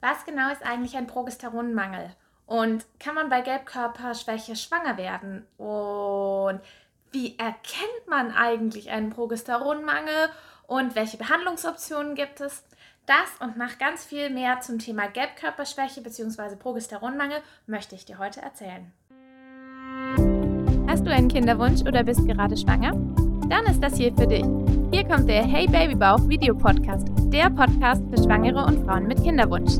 Was genau ist eigentlich ein Progesteronmangel? Und kann man bei Gelbkörperschwäche schwanger werden? Und wie erkennt man eigentlich einen Progesteronmangel? Und welche Behandlungsoptionen gibt es? Das und nach ganz viel mehr zum Thema Gelbkörperschwäche bzw. Progesteronmangel möchte ich dir heute erzählen. Hast du einen Kinderwunsch oder bist gerade schwanger? Dann ist das hier für dich. Hier kommt der Hey Babybauch Video Podcast, der Podcast für Schwangere und Frauen mit Kinderwunsch.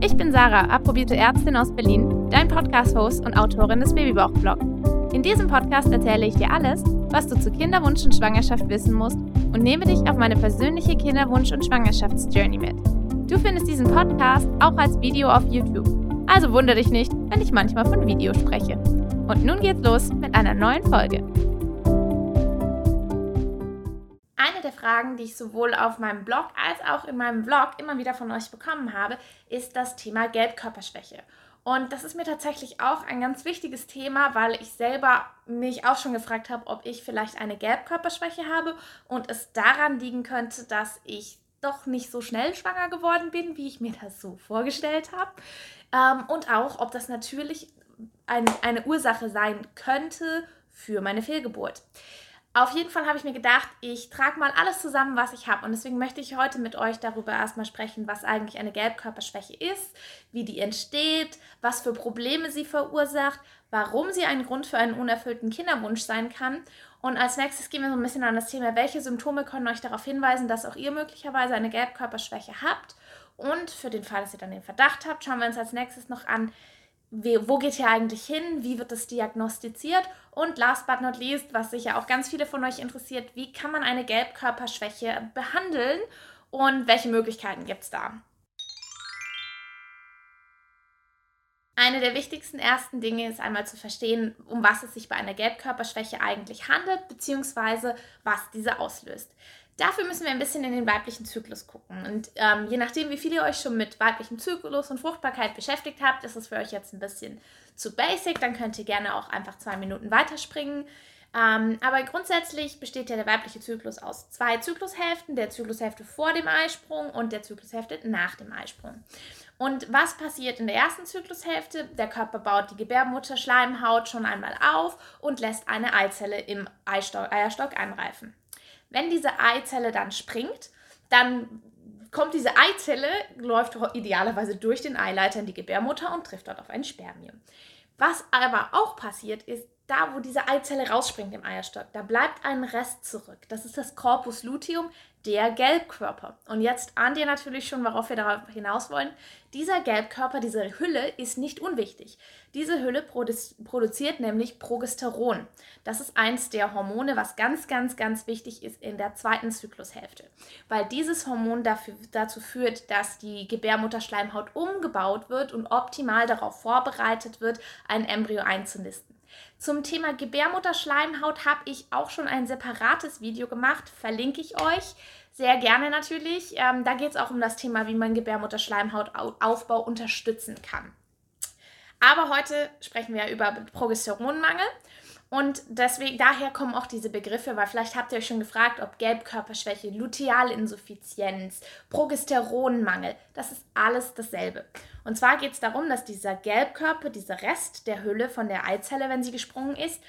Ich bin Sarah, approbierte Ärztin aus Berlin, dein Podcast-Host und Autorin des Babybauch-Blog. In diesem Podcast erzähle ich dir alles, was du zu Kinderwunsch und Schwangerschaft wissen musst und nehme dich auf meine persönliche Kinderwunsch- und Schwangerschaftsjourney mit. Du findest diesen Podcast auch als Video auf YouTube. Also wundere dich nicht, wenn ich manchmal von Video spreche. Und nun geht's los mit einer neuen Folge. Eine der Fragen, die ich sowohl auf meinem Blog als auch in meinem Vlog immer wieder von euch bekommen habe, ist das Thema Gelbkörperschwäche. Und das ist mir tatsächlich auch ein ganz wichtiges Thema, weil ich selber mich auch schon gefragt habe, ob ich vielleicht eine Gelbkörperschwäche habe und es daran liegen könnte, dass ich doch nicht so schnell schwanger geworden bin, wie ich mir das so vorgestellt habe. Ähm, und auch, ob das natürlich ein, eine Ursache sein könnte für meine Fehlgeburt. Auf jeden Fall habe ich mir gedacht, ich trage mal alles zusammen, was ich habe. Und deswegen möchte ich heute mit euch darüber erstmal sprechen, was eigentlich eine Gelbkörperschwäche ist, wie die entsteht, was für Probleme sie verursacht, warum sie ein Grund für einen unerfüllten Kinderwunsch sein kann. Und als nächstes gehen wir so ein bisschen an das Thema, welche Symptome können euch darauf hinweisen, dass auch ihr möglicherweise eine Gelbkörperschwäche habt. Und für den Fall, dass ihr dann den Verdacht habt, schauen wir uns als nächstes noch an, wo geht hier eigentlich hin, wie wird das diagnostiziert und last but not least, was sicher auch ganz viele von euch interessiert, wie kann man eine Gelbkörperschwäche behandeln und welche Möglichkeiten gibt es da? Eine der wichtigsten ersten Dinge ist einmal zu verstehen, um was es sich bei einer Gelbkörperschwäche eigentlich handelt, beziehungsweise was diese auslöst. Dafür müssen wir ein bisschen in den weiblichen Zyklus gucken. Und ähm, je nachdem, wie viel ihr euch schon mit weiblichem Zyklus und Fruchtbarkeit beschäftigt habt, ist es für euch jetzt ein bisschen zu basic. Dann könnt ihr gerne auch einfach zwei Minuten weiterspringen. Ähm, aber grundsätzlich besteht ja der weibliche Zyklus aus zwei Zyklushälften, der Zyklushälfte vor dem Eisprung und der Zyklushälfte nach dem Eisprung. Und was passiert in der ersten Zyklushälfte? Der Körper baut die Gebärmutterschleimhaut schon einmal auf und lässt eine Eizelle im Eierstock einreifen. Wenn diese Eizelle dann springt, dann kommt diese Eizelle, läuft idealerweise durch den Eileiter in die Gebärmutter und trifft dort auf ein Spermium. Was aber auch passiert ist, da wo diese Eizelle rausspringt im Eierstock, da bleibt ein Rest zurück. Das ist das Corpus luteum, der Gelbkörper. Und jetzt ahnt ihr natürlich schon, worauf wir darauf hinaus wollen. Dieser Gelbkörper, diese Hülle ist nicht unwichtig. Diese Hülle produziert nämlich Progesteron. Das ist eins der Hormone, was ganz, ganz, ganz wichtig ist in der zweiten Zyklushälfte. Weil dieses Hormon dafür, dazu führt, dass die Gebärmutterschleimhaut umgebaut wird und optimal darauf vorbereitet wird, ein Embryo einzunisten. Zum Thema Gebärmutterschleimhaut habe ich auch schon ein separates Video gemacht, verlinke ich euch sehr gerne natürlich. Ähm, da geht es auch um das Thema, wie man Gebärmutterschleimhautaufbau unterstützen kann. Aber heute sprechen wir über Progesteronmangel und deswegen, daher kommen auch diese Begriffe, weil vielleicht habt ihr euch schon gefragt, ob Gelbkörperschwäche, Lutealinsuffizienz, Progesteronmangel, das ist alles dasselbe. Und zwar geht es darum, dass dieser Gelbkörper, dieser Rest der Hülle von der Eizelle, wenn sie gesprungen ist,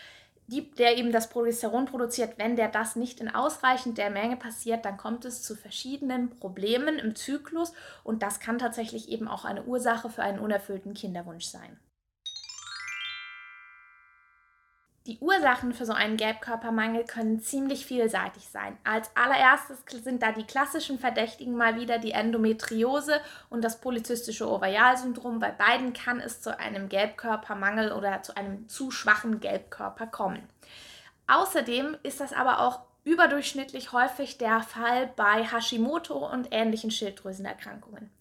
die, der eben das Progesteron produziert, wenn der das nicht in ausreichend der Menge passiert, dann kommt es zu verschiedenen Problemen im Zyklus und das kann tatsächlich eben auch eine Ursache für einen unerfüllten Kinderwunsch sein. Die Ursachen für so einen Gelbkörpermangel können ziemlich vielseitig sein. Als allererstes sind da die klassischen Verdächtigen mal wieder die Endometriose und das polyzystische Ovarialsyndrom. Bei beiden kann es zu einem Gelbkörpermangel oder zu einem zu schwachen Gelbkörper kommen. Außerdem ist das aber auch überdurchschnittlich häufig der Fall bei Hashimoto und ähnlichen Schilddrüsenerkrankungen.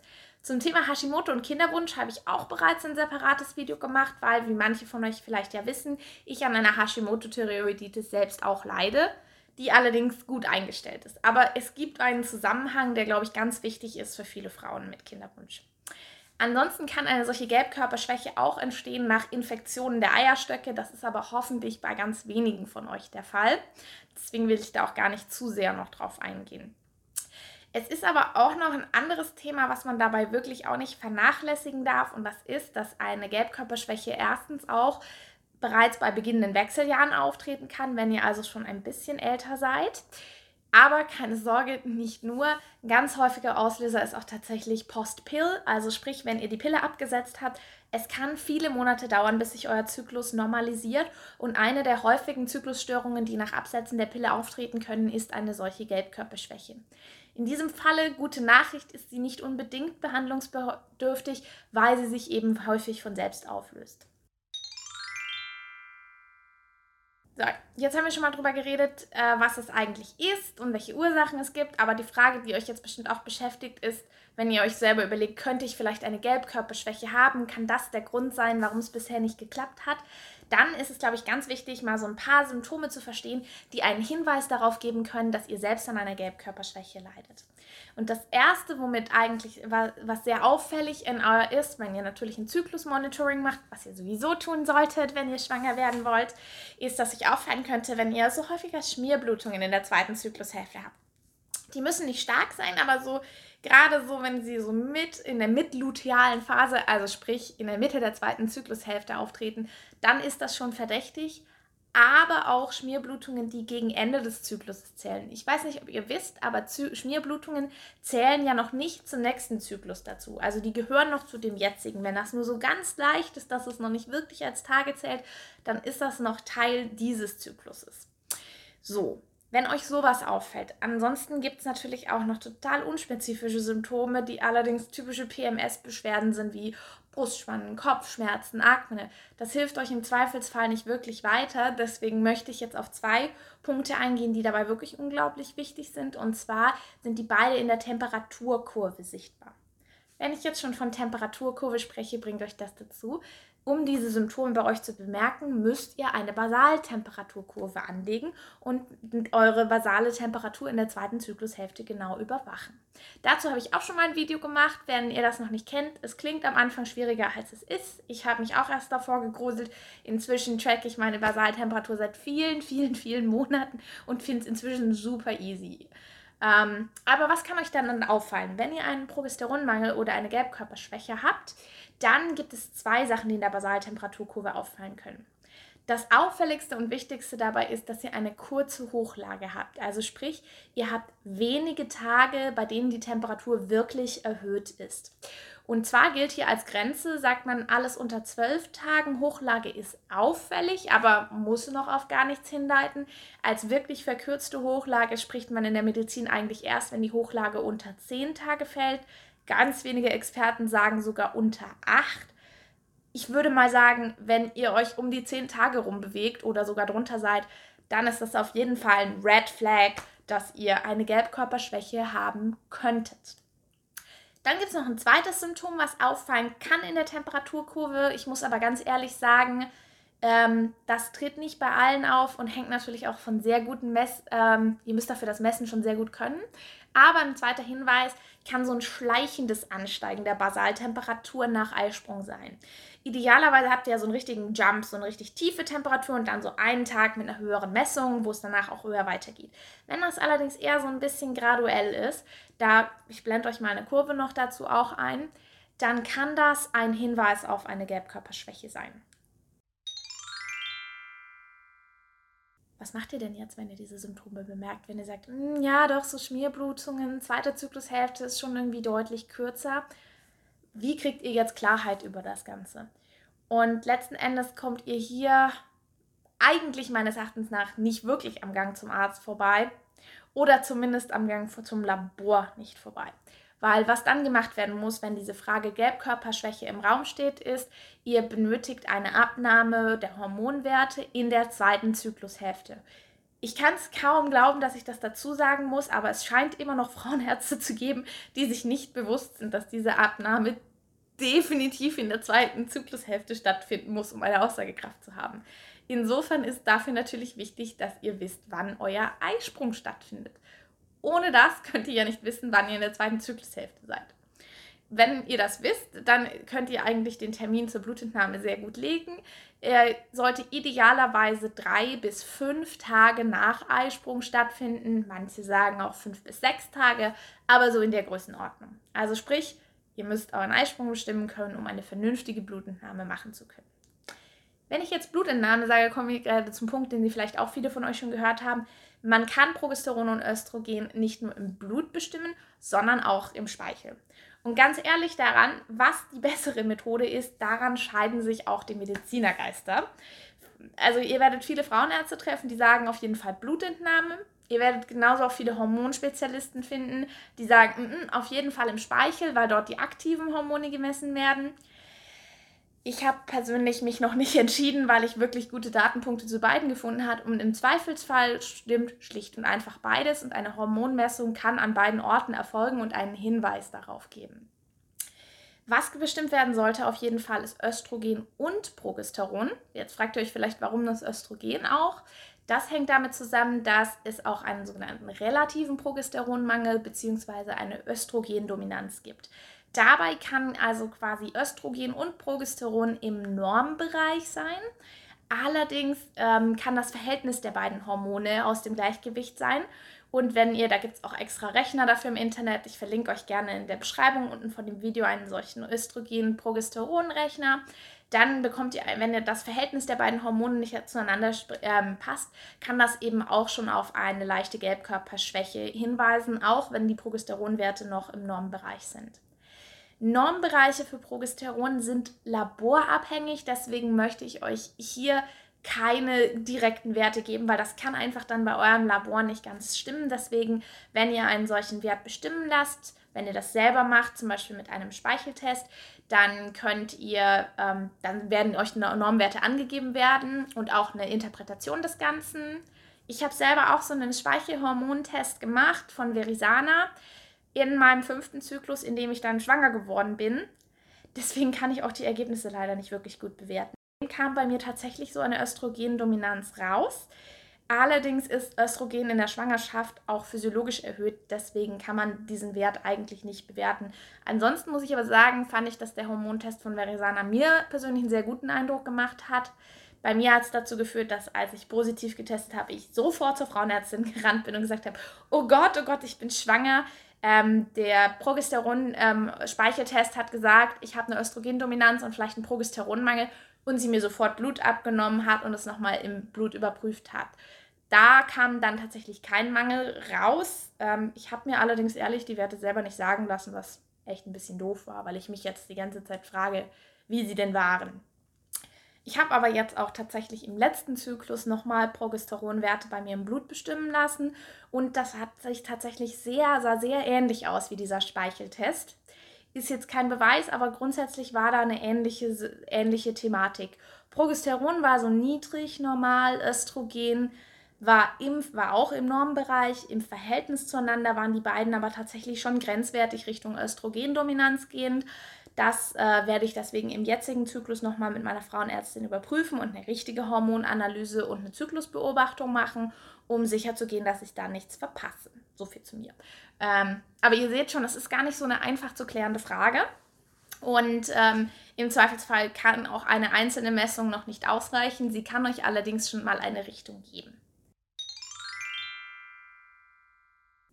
Zum Thema Hashimoto und Kinderwunsch habe ich auch bereits ein separates Video gemacht, weil, wie manche von euch vielleicht ja wissen, ich an einer Hashimoto-Thyreoiditis selbst auch leide, die allerdings gut eingestellt ist. Aber es gibt einen Zusammenhang, der, glaube ich, ganz wichtig ist für viele Frauen mit Kinderwunsch. Ansonsten kann eine solche Gelbkörperschwäche auch entstehen nach Infektionen der Eierstöcke. Das ist aber hoffentlich bei ganz wenigen von euch der Fall. Deswegen will ich da auch gar nicht zu sehr noch drauf eingehen. Es ist aber auch noch ein anderes Thema, was man dabei wirklich auch nicht vernachlässigen darf. Und das ist, dass eine Gelbkörperschwäche erstens auch bereits bei beginnenden Wechseljahren auftreten kann, wenn ihr also schon ein bisschen älter seid. Aber keine Sorge, nicht nur. Ein ganz häufiger Auslöser ist auch tatsächlich Post-Pill, also sprich, wenn ihr die Pille abgesetzt habt. Es kann viele Monate dauern, bis sich euer Zyklus normalisiert. Und eine der häufigen Zyklusstörungen, die nach Absetzen der Pille auftreten können, ist eine solche Gelbkörperschwäche. In diesem Falle, gute Nachricht, ist sie nicht unbedingt behandlungsbedürftig, weil sie sich eben häufig von selbst auflöst. So, jetzt haben wir schon mal drüber geredet, äh, was es eigentlich ist und welche Ursachen es gibt. Aber die Frage, die euch jetzt bestimmt auch beschäftigt, ist, wenn ihr euch selber überlegt, könnte ich vielleicht eine Gelbkörperschwäche haben? Kann das der Grund sein, warum es bisher nicht geklappt hat? Dann ist es, glaube ich, ganz wichtig, mal so ein paar Symptome zu verstehen, die einen Hinweis darauf geben können, dass ihr selbst an einer Gelbkörperschwäche leidet. Und das Erste, womit eigentlich, was sehr auffällig in euer ist, wenn ihr natürlich ein Zyklusmonitoring macht, was ihr sowieso tun solltet, wenn ihr schwanger werden wollt, ist, dass sich auffallen könnte, wenn ihr so häufiger Schmierblutungen in der zweiten Zyklushälfte habt. Die müssen nicht stark sein, aber so gerade so, wenn sie so mit in der mitlutealen Phase, also sprich in der Mitte der zweiten Zyklushälfte auftreten, dann ist das schon verdächtig aber auch Schmierblutungen, die gegen Ende des Zyklus zählen. Ich weiß nicht, ob ihr wisst, aber Zy Schmierblutungen zählen ja noch nicht zum nächsten Zyklus dazu. Also die gehören noch zu dem jetzigen. Wenn das nur so ganz leicht ist, dass es noch nicht wirklich als Tage zählt, dann ist das noch Teil dieses Zykluses. So, wenn euch sowas auffällt. Ansonsten gibt es natürlich auch noch total unspezifische Symptome, die allerdings typische PMS-Beschwerden sind, wie Brustspannen, Kopfschmerzen, Akne. Das hilft euch im Zweifelsfall nicht wirklich weiter. Deswegen möchte ich jetzt auf zwei Punkte eingehen, die dabei wirklich unglaublich wichtig sind. Und zwar sind die beide in der Temperaturkurve sichtbar. Wenn ich jetzt schon von Temperaturkurve spreche, bringt euch das dazu. Um diese Symptome bei euch zu bemerken, müsst ihr eine Basaltemperaturkurve anlegen und eure basale Temperatur in der zweiten Zyklushälfte genau überwachen. Dazu habe ich auch schon mal ein Video gemacht, wenn ihr das noch nicht kennt. Es klingt am Anfang schwieriger, als es ist. Ich habe mich auch erst davor gegruselt. Inzwischen tracke ich meine Basaltemperatur seit vielen, vielen, vielen Monaten und finde es inzwischen super easy. Ähm, aber was kann euch dann auffallen? Wenn ihr einen Progesteronmangel oder eine Gelbkörperschwäche habt, dann gibt es zwei Sachen, die in der Basaltemperaturkurve auffallen können. Das auffälligste und wichtigste dabei ist, dass ihr eine kurze Hochlage habt. Also sprich, ihr habt wenige Tage, bei denen die Temperatur wirklich erhöht ist. Und zwar gilt hier als Grenze, sagt man, alles unter zwölf Tagen Hochlage ist auffällig, aber muss noch auf gar nichts hindeuten. Als wirklich verkürzte Hochlage spricht man in der Medizin eigentlich erst, wenn die Hochlage unter zehn Tage fällt. Ganz wenige Experten sagen sogar unter acht. Ich würde mal sagen, wenn ihr euch um die zehn Tage rum bewegt oder sogar drunter seid, dann ist das auf jeden Fall ein Red Flag, dass ihr eine Gelbkörperschwäche haben könntet. Dann gibt es noch ein zweites Symptom, was auffallen kann in der Temperaturkurve. Ich muss aber ganz ehrlich sagen, ähm, das tritt nicht bei allen auf und hängt natürlich auch von sehr guten Mess. Ähm, ihr müsst dafür das Messen schon sehr gut können. Aber ein zweiter Hinweis kann so ein schleichendes Ansteigen der Basaltemperatur nach Eisprung sein. Idealerweise habt ihr ja so einen richtigen Jump, so eine richtig tiefe Temperatur und dann so einen Tag mit einer höheren Messung, wo es danach auch höher weitergeht. Wenn das allerdings eher so ein bisschen graduell ist, da ich blende euch mal eine Kurve noch dazu auch ein, dann kann das ein Hinweis auf eine Gelbkörperschwäche sein. Was macht ihr denn jetzt, wenn ihr diese Symptome bemerkt? Wenn ihr sagt, hm, ja, doch, so Schmierblutungen, zweite Zyklushälfte ist schon irgendwie deutlich kürzer. Wie kriegt ihr jetzt Klarheit über das Ganze? Und letzten Endes kommt ihr hier eigentlich meines Erachtens nach nicht wirklich am Gang zum Arzt vorbei oder zumindest am Gang zum Labor nicht vorbei. Weil was dann gemacht werden muss, wenn diese Frage Gelbkörperschwäche im Raum steht, ist, ihr benötigt eine Abnahme der Hormonwerte in der zweiten Zyklushälfte. Ich kann es kaum glauben, dass ich das dazu sagen muss, aber es scheint immer noch Frauenärzte zu geben, die sich nicht bewusst sind, dass diese Abnahme definitiv in der zweiten Zyklushälfte stattfinden muss, um eine Aussagekraft zu haben. Insofern ist dafür natürlich wichtig, dass ihr wisst, wann euer Eisprung stattfindet. Ohne das könnt ihr ja nicht wissen, wann ihr in der zweiten Zyklushälfte seid. wenn ihr das wisst, dann könnt ihr eigentlich den Termin zur Blutentnahme sehr gut legen. Er sollte idealerweise drei bis fünf Tage nach Eisprung stattfinden. Manche sagen auch fünf bis sechs Tage, aber so in der Größenordnung. Also sprich, ihr müsst euren Eisprung bestimmen können, um eine vernünftige Blutentnahme machen zu können. Wenn ich jetzt Blutentnahme sage, komme ich gerade zum Punkt, den Sie vielleicht auch viele von euch schon gehört haben. Man kann Progesteron und Östrogen nicht nur im Blut bestimmen, sondern auch im Speichel. Und ganz ehrlich daran, was die bessere Methode ist, daran scheiden sich auch die Medizinergeister. Also ihr werdet viele Frauenärzte treffen, die sagen auf jeden Fall Blutentnahme. Ihr werdet genauso auch viele Hormonspezialisten finden, die sagen, mm auf jeden Fall im Speichel, weil dort die aktiven Hormone gemessen werden. Ich habe persönlich mich noch nicht entschieden, weil ich wirklich gute Datenpunkte zu beiden gefunden habe. Und im Zweifelsfall stimmt schlicht und einfach beides. Und eine Hormonmessung kann an beiden Orten erfolgen und einen Hinweis darauf geben. Was bestimmt werden sollte auf jeden Fall ist Östrogen und Progesteron. Jetzt fragt ihr euch vielleicht, warum das Östrogen auch. Das hängt damit zusammen, dass es auch einen sogenannten relativen Progesteronmangel bzw. eine Östrogendominanz gibt. Dabei kann also quasi Östrogen und Progesteron im Normbereich sein. Allerdings ähm, kann das Verhältnis der beiden Hormone aus dem Gleichgewicht sein. Und wenn ihr, da gibt es auch extra Rechner dafür im Internet, ich verlinke euch gerne in der Beschreibung unten von dem Video einen solchen Östrogen-Progesteron-Rechner, dann bekommt ihr, wenn ihr das Verhältnis der beiden Hormone nicht zueinander ähm, passt, kann das eben auch schon auf eine leichte Gelbkörperschwäche hinweisen, auch wenn die Progesteronwerte noch im Normbereich sind. Normbereiche für Progesteron sind laborabhängig, deswegen möchte ich euch hier keine direkten Werte geben, weil das kann einfach dann bei eurem Labor nicht ganz stimmen. Deswegen, wenn ihr einen solchen Wert bestimmen lasst, wenn ihr das selber macht, zum Beispiel mit einem Speicheltest, dann könnt ihr, ähm, dann werden euch Normwerte angegeben werden und auch eine Interpretation des Ganzen. Ich habe selber auch so einen Speichelhormontest gemacht von Verisana in meinem fünften Zyklus, in dem ich dann schwanger geworden bin. Deswegen kann ich auch die Ergebnisse leider nicht wirklich gut bewerten. Kam bei mir tatsächlich so eine Östrogendominanz raus. Allerdings ist Östrogen in der Schwangerschaft auch physiologisch erhöht, deswegen kann man diesen Wert eigentlich nicht bewerten. Ansonsten muss ich aber sagen, fand ich, dass der Hormontest von Verisana mir persönlich einen sehr guten Eindruck gemacht hat. Bei mir hat es dazu geführt, dass als ich positiv getestet habe, ich sofort zur Frauenärztin gerannt bin und gesagt habe, oh Gott, oh Gott, ich bin schwanger. Ähm, der Progesteron-Speicheltest ähm, hat gesagt, ich habe eine Östrogendominanz und vielleicht einen Progesteronmangel und sie mir sofort Blut abgenommen hat und es nochmal im Blut überprüft hat. Da kam dann tatsächlich kein Mangel raus. Ähm, ich habe mir allerdings ehrlich die Werte selber nicht sagen lassen, was echt ein bisschen doof war, weil ich mich jetzt die ganze Zeit frage, wie sie denn waren. Ich habe aber jetzt auch tatsächlich im letzten Zyklus nochmal Progesteronwerte bei mir im Blut bestimmen lassen und das hat sich tatsächlich sehr, sah sehr ähnlich aus wie dieser Speicheltest. Ist jetzt kein Beweis, aber grundsätzlich war da eine ähnliche, ähnliche Thematik. Progesteron war so niedrig, normal, Östrogen war, im, war auch im Normbereich. Im Verhältnis zueinander waren die beiden aber tatsächlich schon grenzwertig Richtung Östrogendominanz gehend. Das äh, werde ich deswegen im jetzigen Zyklus nochmal mit meiner Frauenärztin überprüfen und eine richtige Hormonanalyse und eine Zyklusbeobachtung machen, um sicherzugehen, dass ich da nichts verpasse. So viel zu mir. Ähm, aber ihr seht schon, das ist gar nicht so eine einfach zu klärende Frage. Und ähm, im Zweifelsfall kann auch eine einzelne Messung noch nicht ausreichen. Sie kann euch allerdings schon mal eine Richtung geben.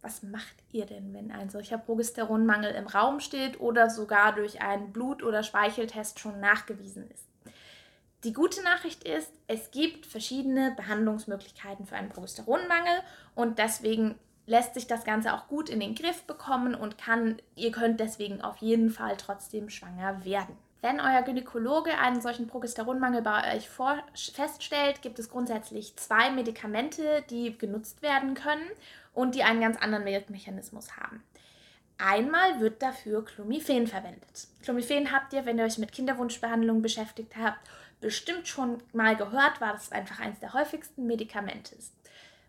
Was macht ihr denn, wenn ein solcher Progesteronmangel im Raum steht oder sogar durch einen Blut- oder Speicheltest schon nachgewiesen ist? Die gute Nachricht ist, es gibt verschiedene Behandlungsmöglichkeiten für einen Progesteronmangel und deswegen lässt sich das Ganze auch gut in den Griff bekommen und kann, ihr könnt deswegen auf jeden Fall trotzdem schwanger werden. Wenn euer Gynäkologe einen solchen Progesteronmangel bei euch feststellt, gibt es grundsätzlich zwei Medikamente, die genutzt werden können und die einen ganz anderen Wirkmechanismus haben. Einmal wird dafür Clomiphen verwendet. Clomiphen habt ihr, wenn ihr euch mit Kinderwunschbehandlung beschäftigt habt, bestimmt schon mal gehört, war das einfach eines der häufigsten Medikamente ist.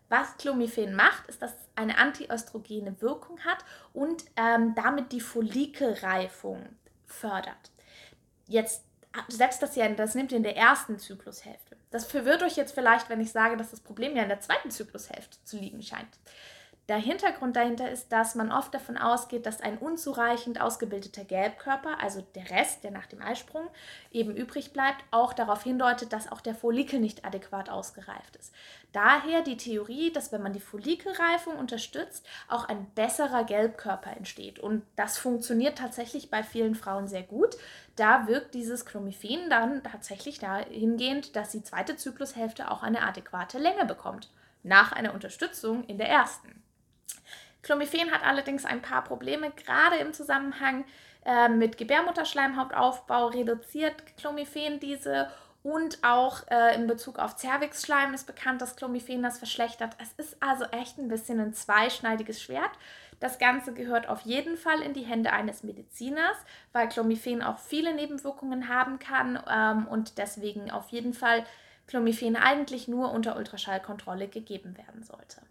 Was Clomiphen macht, ist, dass es eine antiöstrogene Wirkung hat und ähm, damit die Follikelreifung fördert. Jetzt setzt das ja, das nimmt ihr in der ersten Zyklushälfte. Das verwirrt euch jetzt vielleicht, wenn ich sage, dass das Problem ja in der zweiten Zyklushälfte zu liegen scheint. Der Hintergrund dahinter ist, dass man oft davon ausgeht, dass ein unzureichend ausgebildeter Gelbkörper, also der Rest, der nach dem Eisprung eben übrig bleibt, auch darauf hindeutet, dass auch der Follikel nicht adäquat ausgereift ist. Daher die Theorie, dass wenn man die Follikelreifung unterstützt, auch ein besserer Gelbkörper entsteht. Und das funktioniert tatsächlich bei vielen Frauen sehr gut. Da wirkt dieses Clomiphen dann tatsächlich dahingehend, dass die zweite Zyklushälfte auch eine adäquate Länge bekommt. Nach einer Unterstützung in der ersten. Clomiphen hat allerdings ein paar Probleme, gerade im Zusammenhang äh, mit Gebärmutterschleimhautaufbau reduziert Clomiphen diese und auch äh, in Bezug auf Zervixschleim ist bekannt, dass Clomiphen das verschlechtert. Es ist also echt ein bisschen ein zweischneidiges Schwert. Das Ganze gehört auf jeden Fall in die Hände eines Mediziners, weil Clomiphen auch viele Nebenwirkungen haben kann ähm, und deswegen auf jeden Fall Clomiphen eigentlich nur unter Ultraschallkontrolle gegeben werden sollte.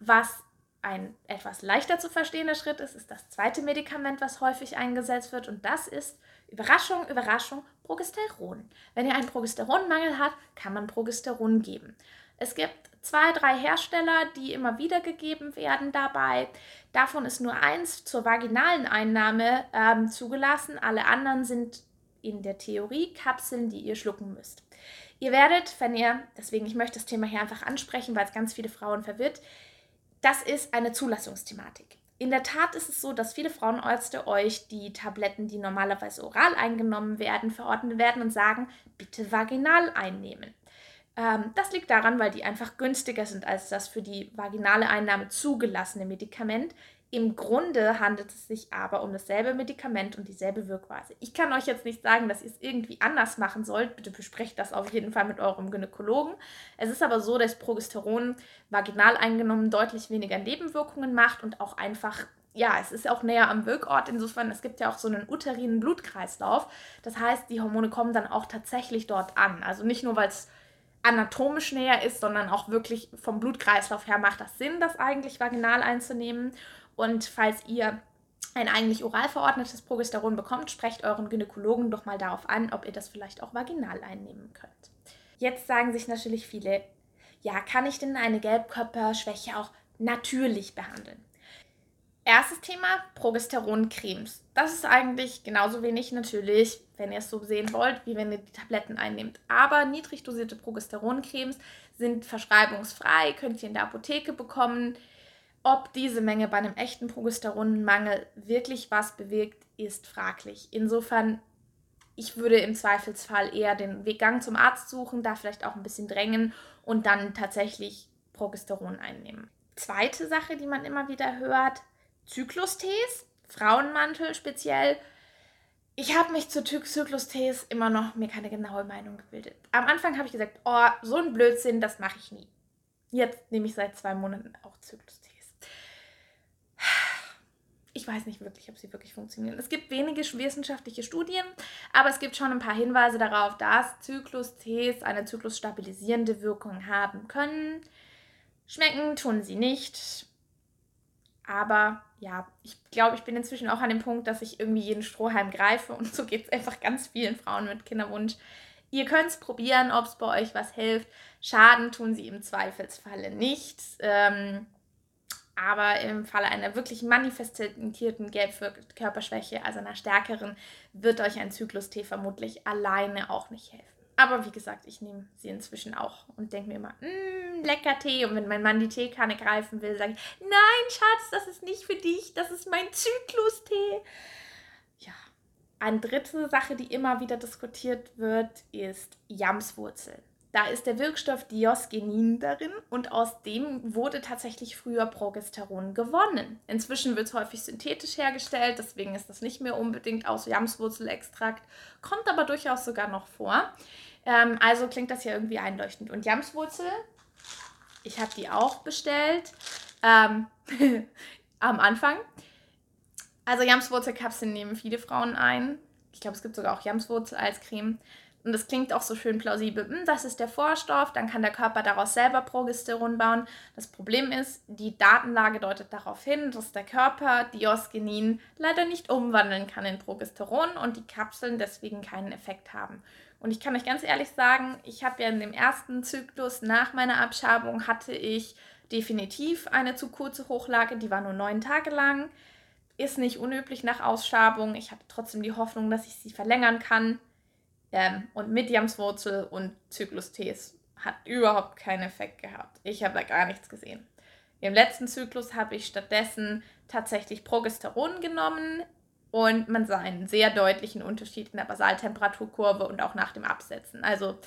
Was ein etwas leichter zu verstehender Schritt ist, ist das zweite Medikament, was häufig eingesetzt wird. Und das ist, Überraschung, Überraschung, Progesteron. Wenn ihr einen Progesteronmangel habt, kann man Progesteron geben. Es gibt zwei, drei Hersteller, die immer wieder gegeben werden dabei. Davon ist nur eins zur vaginalen Einnahme ähm, zugelassen. Alle anderen sind in der Theorie Kapseln, die ihr schlucken müsst. Ihr werdet, wenn ihr, deswegen ich möchte das Thema hier einfach ansprechen, weil es ganz viele Frauen verwirrt, das ist eine Zulassungsthematik. In der Tat ist es so, dass viele Frauenärzte euch die Tabletten, die normalerweise oral eingenommen werden, verordnen werden und sagen, bitte vaginal einnehmen. Ähm, das liegt daran, weil die einfach günstiger sind als das für die vaginale Einnahme zugelassene Medikament. Im Grunde handelt es sich aber um dasselbe Medikament und dieselbe Wirkweise. Ich kann euch jetzt nicht sagen, dass ihr es irgendwie anders machen sollt. Bitte besprecht das auf jeden Fall mit eurem Gynäkologen. Es ist aber so, dass Progesteron vaginal eingenommen deutlich weniger Nebenwirkungen macht und auch einfach ja, es ist auch näher am Wirkort. Insofern, es gibt ja auch so einen uterinen Blutkreislauf. Das heißt, die Hormone kommen dann auch tatsächlich dort an. Also nicht nur, weil es anatomisch näher ist, sondern auch wirklich vom Blutkreislauf her macht das Sinn, das eigentlich vaginal einzunehmen. Und falls ihr ein eigentlich oral verordnetes Progesteron bekommt, sprecht euren Gynäkologen doch mal darauf an, ob ihr das vielleicht auch vaginal einnehmen könnt. Jetzt sagen sich natürlich viele, ja, kann ich denn eine Gelbkörperschwäche auch natürlich behandeln? Erstes Thema, Progesteroncremes. Das ist eigentlich genauso wenig natürlich, wenn ihr es so sehen wollt, wie wenn ihr die Tabletten einnehmt. Aber niedrig dosierte Progesteroncremes sind verschreibungsfrei, könnt ihr in der Apotheke bekommen. Ob diese Menge bei einem echten Progesteronmangel wirklich was bewirkt, ist fraglich. Insofern, ich würde im Zweifelsfall eher den Weggang zum Arzt suchen, da vielleicht auch ein bisschen drängen und dann tatsächlich Progesteron einnehmen. Zweite Sache, die man immer wieder hört, Zyklustees, Frauenmantel speziell. Ich habe mich zu Zyklustees immer noch mir keine genaue Meinung gebildet. Am Anfang habe ich gesagt, oh, so ein Blödsinn, das mache ich nie. Jetzt nehme ich seit zwei Monaten auch Zyklustees weiß nicht wirklich, ob sie wirklich funktionieren. Es gibt wenige wissenschaftliche Studien, aber es gibt schon ein paar Hinweise darauf, dass Zyklus-Tees eine zyklusstabilisierende Wirkung haben können. Schmecken tun sie nicht. Aber ja, ich glaube, ich bin inzwischen auch an dem Punkt, dass ich irgendwie jeden Strohhalm greife und so geht es einfach ganz vielen Frauen mit Kinderwunsch. Ihr könnt es probieren, ob es bei euch was hilft. Schaden tun sie im Zweifelsfalle nicht. Ähm, aber im Falle einer wirklich manifestierten Gelbkörperschwäche, also einer stärkeren, wird euch ein Zyklus-Tee vermutlich alleine auch nicht helfen. Aber wie gesagt, ich nehme sie inzwischen auch und denke mir immer, mmm, lecker Tee. Und wenn mein Mann die Teekanne greifen will, sage ich, nein, Schatz, das ist nicht für dich, das ist mein Zyklus-Tee. Ja, eine dritte Sache, die immer wieder diskutiert wird, ist Jamswurzel. Da ist der Wirkstoff Diosgenin darin und aus dem wurde tatsächlich früher Progesteron gewonnen. Inzwischen wird es häufig synthetisch hergestellt, deswegen ist das nicht mehr unbedingt aus Jamswurzelextrakt, kommt aber durchaus sogar noch vor. Ähm, also klingt das ja irgendwie einleuchtend. Und Jamswurzel, ich habe die auch bestellt ähm, am Anfang. Also Jamswurzelkapseln nehmen viele Frauen ein. Ich glaube, es gibt sogar auch Jamswurzel als Creme. Und das klingt auch so schön plausibel. Hm, das ist der Vorstoff, dann kann der Körper daraus selber Progesteron bauen. Das Problem ist, die Datenlage deutet darauf hin, dass der Körper Diosgenin leider nicht umwandeln kann in Progesteron und die Kapseln deswegen keinen Effekt haben. Und ich kann euch ganz ehrlich sagen, ich habe ja in dem ersten Zyklus nach meiner Abschabung hatte ich definitiv eine zu kurze Hochlage, die war nur neun Tage lang. Ist nicht unüblich nach Ausschabung. Ich hatte trotzdem die Hoffnung, dass ich sie verlängern kann. Ähm, und mit Jamswurzel und Zyklus-Tees hat überhaupt keinen Effekt gehabt. Ich habe da gar nichts gesehen. Im letzten Zyklus habe ich stattdessen tatsächlich Progesteron genommen und man sah einen sehr deutlichen Unterschied in der Basaltemperaturkurve und auch nach dem Absetzen. Also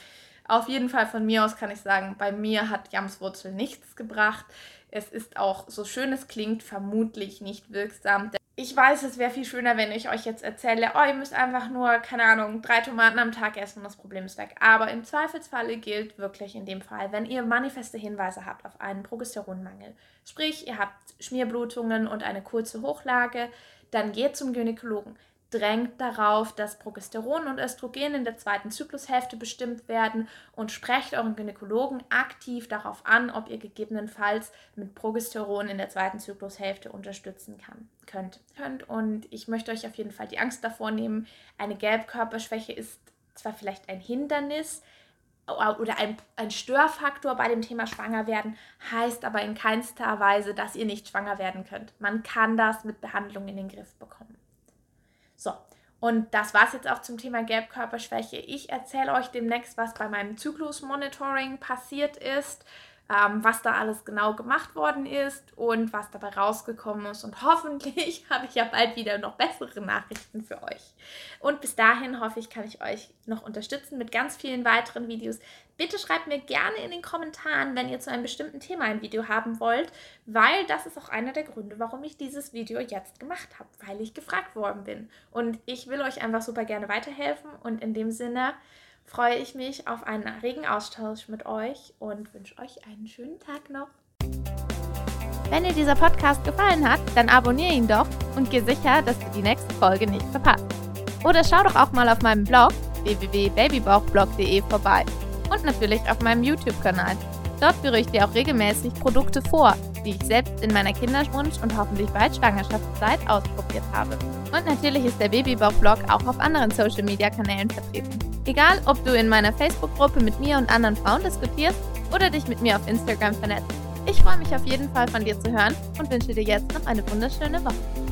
auf jeden Fall von mir aus kann ich sagen, bei mir hat Jamswurzel nichts gebracht. Es ist auch, so schön es klingt, vermutlich nicht wirksam. Ich weiß, es wäre viel schöner, wenn ich euch jetzt erzähle, oh, ihr müsst einfach nur, keine Ahnung, drei Tomaten am Tag essen und das Problem ist weg. Aber im Zweifelsfalle gilt wirklich in dem Fall, wenn ihr manifeste Hinweise habt auf einen Progesteronmangel, sprich, ihr habt Schmierblutungen und eine kurze Hochlage, dann geht zum Gynäkologen drängt darauf, dass Progesteron und Östrogen in der zweiten Zyklushälfte bestimmt werden und sprecht euren Gynäkologen aktiv darauf an, ob ihr gegebenenfalls mit Progesteron in der zweiten Zyklushälfte unterstützen kann, könnt. Und ich möchte euch auf jeden Fall die Angst davor nehmen, eine Gelbkörperschwäche ist zwar vielleicht ein Hindernis, oder ein, ein Störfaktor bei dem Thema Schwangerwerden heißt aber in keinster Weise, dass ihr nicht schwanger werden könnt. Man kann das mit Behandlung in den Griff bekommen. Und das war es jetzt auch zum Thema Gelbkörperschwäche. Ich erzähle euch demnächst, was bei meinem Zyklusmonitoring passiert ist ähm, was da alles genau gemacht worden ist und was dabei rausgekommen ist. Und hoffentlich habe ich ja bald wieder noch bessere Nachrichten für euch. Und bis dahin hoffe ich, kann ich euch noch unterstützen mit ganz vielen weiteren Videos. Bitte schreibt mir gerne in den Kommentaren, wenn ihr zu einem bestimmten Thema ein Video haben wollt, weil das ist auch einer der Gründe, warum ich dieses Video jetzt gemacht habe, weil ich gefragt worden bin. Und ich will euch einfach super gerne weiterhelfen und in dem Sinne freue ich mich auf einen regen Austausch mit euch und wünsche euch einen schönen Tag noch. Wenn dir dieser Podcast gefallen hat, dann abonniere ihn doch und geh sicher, dass du die nächste Folge nicht verpasst. Oder schau doch auch mal auf meinem Blog www.babybauchblog.de vorbei und natürlich auf meinem YouTube-Kanal. Dort führe ich dir auch regelmäßig Produkte vor, die ich selbst in meiner Kinderwunsch- und hoffentlich bald Schwangerschaftszeit ausprobiert habe. Und natürlich ist der Babybauch-Blog auch auf anderen Social-Media-Kanälen vertreten. Egal, ob du in meiner Facebook-Gruppe mit mir und anderen Frauen diskutierst oder dich mit mir auf Instagram vernetzt. Ich freue mich auf jeden Fall von dir zu hören und wünsche dir jetzt noch eine wunderschöne Woche.